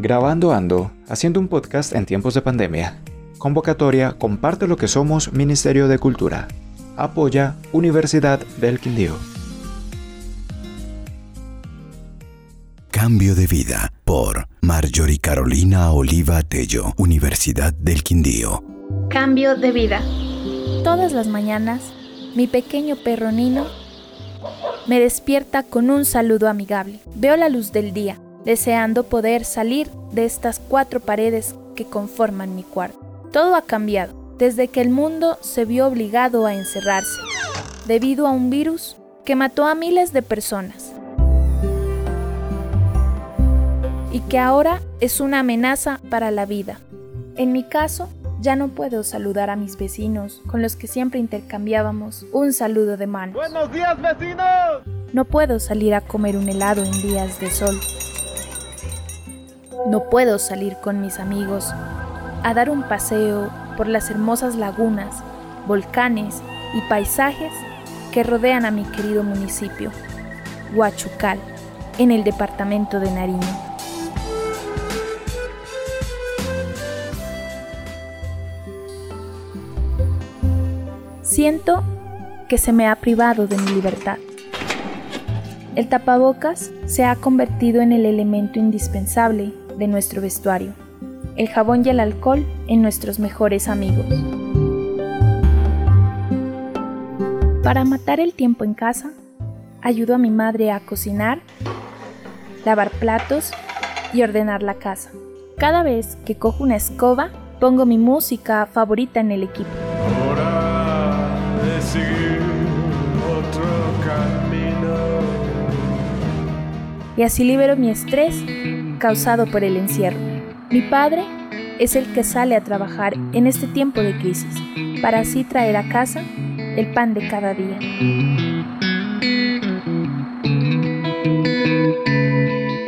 Grabando Ando, haciendo un podcast en tiempos de pandemia. Convocatoria Comparte lo que somos Ministerio de Cultura. Apoya Universidad del Quindío. Cambio de vida por Marjorie Carolina Oliva Tello, Universidad del Quindío. Cambio de vida. Todas las mañanas, mi pequeño perro Nino me despierta con un saludo amigable. Veo la luz del día, deseando poder salir de estas cuatro paredes que conforman mi cuarto. Todo ha cambiado desde que el mundo se vio obligado a encerrarse, debido a un virus que mató a miles de personas y que ahora es una amenaza para la vida. En mi caso, ya no puedo saludar a mis vecinos con los que siempre intercambiábamos un saludo de mano. ¡Buenos días, vecinos! No puedo salir a comer un helado en días de sol. No puedo salir con mis amigos a dar un paseo por las hermosas lagunas, volcanes y paisajes que rodean a mi querido municipio, Huachucal, en el departamento de Nariño. Siento que se me ha privado de mi libertad. El tapabocas se ha convertido en el elemento indispensable de nuestro vestuario, el jabón y el alcohol en nuestros mejores amigos. Para matar el tiempo en casa, ayudo a mi madre a cocinar, lavar platos y ordenar la casa. Cada vez que cojo una escoba, pongo mi música favorita en el equipo. y así libero mi estrés causado por el encierro. Mi padre es el que sale a trabajar en este tiempo de crisis para así traer a casa el pan de cada día.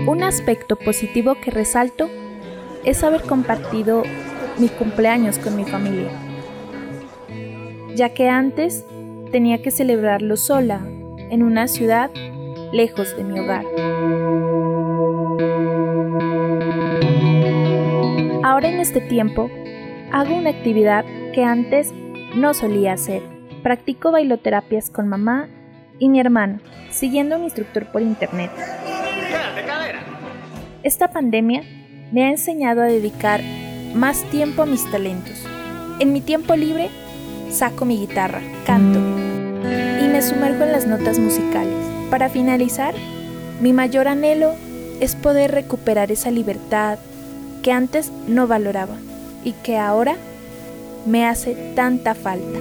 Un aspecto positivo que resalto es haber compartido mi cumpleaños con mi familia, ya que antes tenía que celebrarlo sola en una ciudad lejos de mi hogar. Ahora en este tiempo hago una actividad que antes no solía hacer. Practico bailoterapias con mamá y mi hermano, siguiendo a un instructor por internet. Esta pandemia me ha enseñado a dedicar más tiempo a mis talentos. En mi tiempo libre saco mi guitarra, canto y me sumerjo en las notas musicales. Para finalizar, mi mayor anhelo es poder recuperar esa libertad que antes no valoraba y que ahora me hace tanta falta.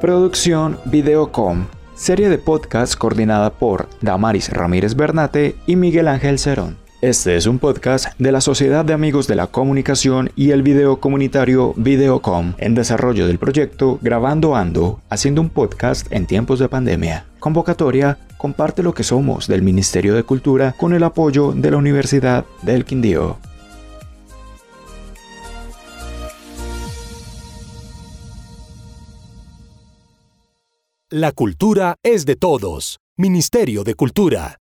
Producción Videocom, serie de podcast coordinada por Damaris Ramírez Bernate y Miguel Ángel Cerón. Este es un podcast de la Sociedad de Amigos de la Comunicación y el video comunitario Videocom en desarrollo del proyecto Grabando Ando, haciendo un podcast en tiempos de pandemia. Convocatoria Comparte lo que somos del Ministerio de Cultura con el apoyo de la Universidad del Quindío. La cultura es de todos. Ministerio de Cultura.